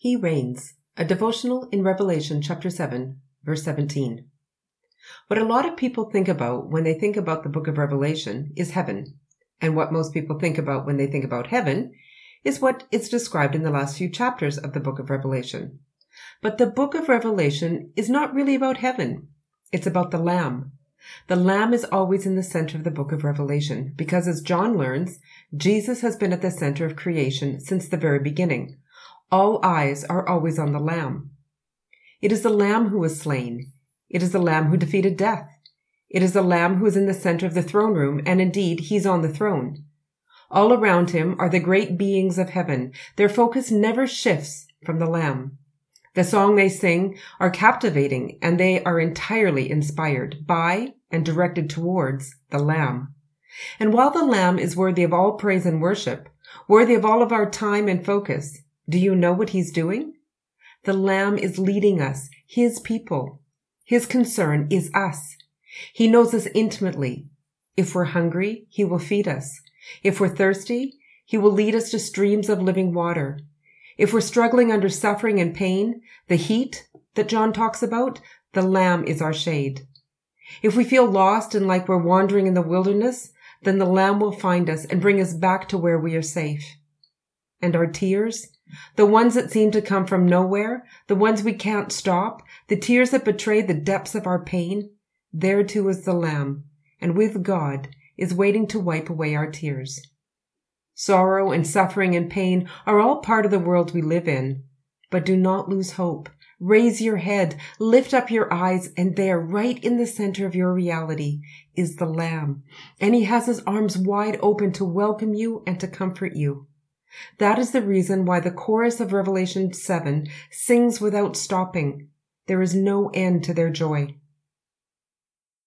He reigns, a devotional in Revelation chapter 7, verse 17. What a lot of people think about when they think about the book of Revelation is heaven. And what most people think about when they think about heaven is what is described in the last few chapters of the book of Revelation. But the book of Revelation is not really about heaven. It's about the Lamb. The Lamb is always in the center of the book of Revelation because as John learns, Jesus has been at the center of creation since the very beginning. All eyes are always on the Lamb. It is the Lamb who was slain. It is the Lamb who defeated death. It is the Lamb who is in the center of the throne room, and indeed, he's on the throne. All around him are the great beings of heaven. Their focus never shifts from the Lamb. The song they sing are captivating, and they are entirely inspired by and directed towards the Lamb. And while the Lamb is worthy of all praise and worship, worthy of all of our time and focus, do you know what he's doing? The Lamb is leading us, his people. His concern is us. He knows us intimately. If we're hungry, he will feed us. If we're thirsty, he will lead us to streams of living water. If we're struggling under suffering and pain, the heat that John talks about, the Lamb is our shade. If we feel lost and like we're wandering in the wilderness, then the Lamb will find us and bring us back to where we are safe. And our tears, the ones that seem to come from nowhere, the ones we can't stop, the tears that betray the depths of our pain, there too is the Lamb, and with God is waiting to wipe away our tears. Sorrow and suffering and pain are all part of the world we live in, but do not lose hope. Raise your head, lift up your eyes, and there, right in the center of your reality, is the Lamb, and he has his arms wide open to welcome you and to comfort you. That is the reason why the chorus of Revelation 7 sings without stopping. There is no end to their joy.